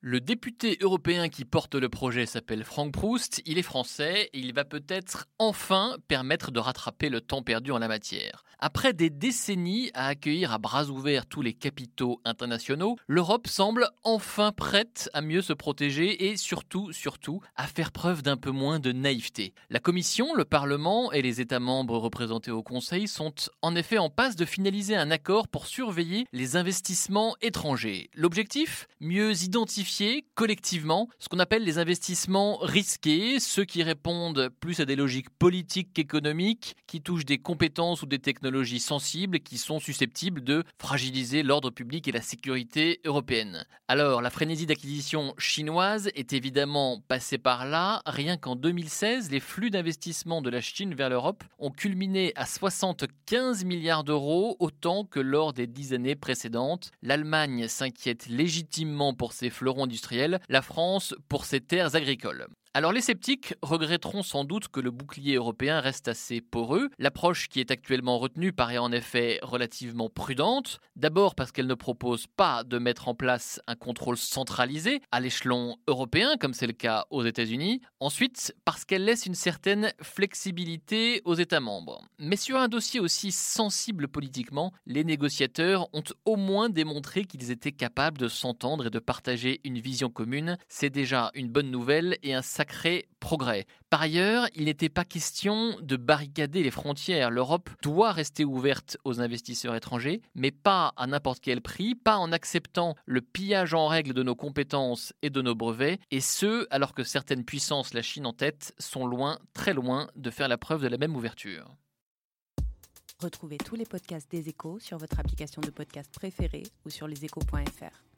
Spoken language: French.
Le député européen qui porte le projet s'appelle Frank Proust, il est français et il va peut-être enfin permettre de rattraper le temps perdu en la matière. Après des décennies à accueillir à bras ouverts tous les capitaux internationaux, l'Europe semble enfin prête à mieux se protéger et surtout, surtout, à faire preuve d'un peu moins de naïveté. La Commission, le Parlement et les États membres représentés au Conseil sont en effet en passe de finaliser un accord pour surveiller les investissements étrangers. L'objectif? Mieux identifier collectivement ce qu'on appelle les investissements risqués, ceux qui répondent plus à des logiques politiques qu'économiques, qui touchent des compétences ou des technologies sensibles qui sont susceptibles de fragiliser l'ordre public et la sécurité européenne. Alors, la frénésie d'acquisition chinoise est évidemment passée par là. Rien qu'en 2016, les flux d'investissement de la Chine vers l'Europe ont culminé à 75 milliards d'euros, autant que lors des dix années précédentes. L'Allemagne s'inquiète légitimement pour ses fleurons industriels, la France pour ses terres agricoles. Alors les sceptiques regretteront sans doute que le bouclier européen reste assez poreux. L'approche qui est actuellement retenue paraît en effet relativement prudente. D'abord parce qu'elle ne propose pas de mettre en place un contrôle centralisé à l'échelon européen comme c'est le cas aux États-Unis. Ensuite parce qu'elle laisse une certaine flexibilité aux États membres. Mais sur un dossier aussi sensible politiquement, les négociateurs ont au moins démontré qu'ils étaient capables de s'entendre et de partager une vision commune. C'est déjà une bonne nouvelle et un sacré progrès. Par ailleurs, il n'était pas question de barricader les frontières. L'Europe doit rester ouverte aux investisseurs étrangers, mais pas à n'importe quel prix, pas en acceptant le pillage en règle de nos compétences et de nos brevets, et ce, alors que certaines puissances, la Chine en tête, sont loin, très loin, de faire la preuve de la même ouverture. Retrouvez tous les podcasts des échos sur votre application de podcast préférée ou sur leséchos.fr.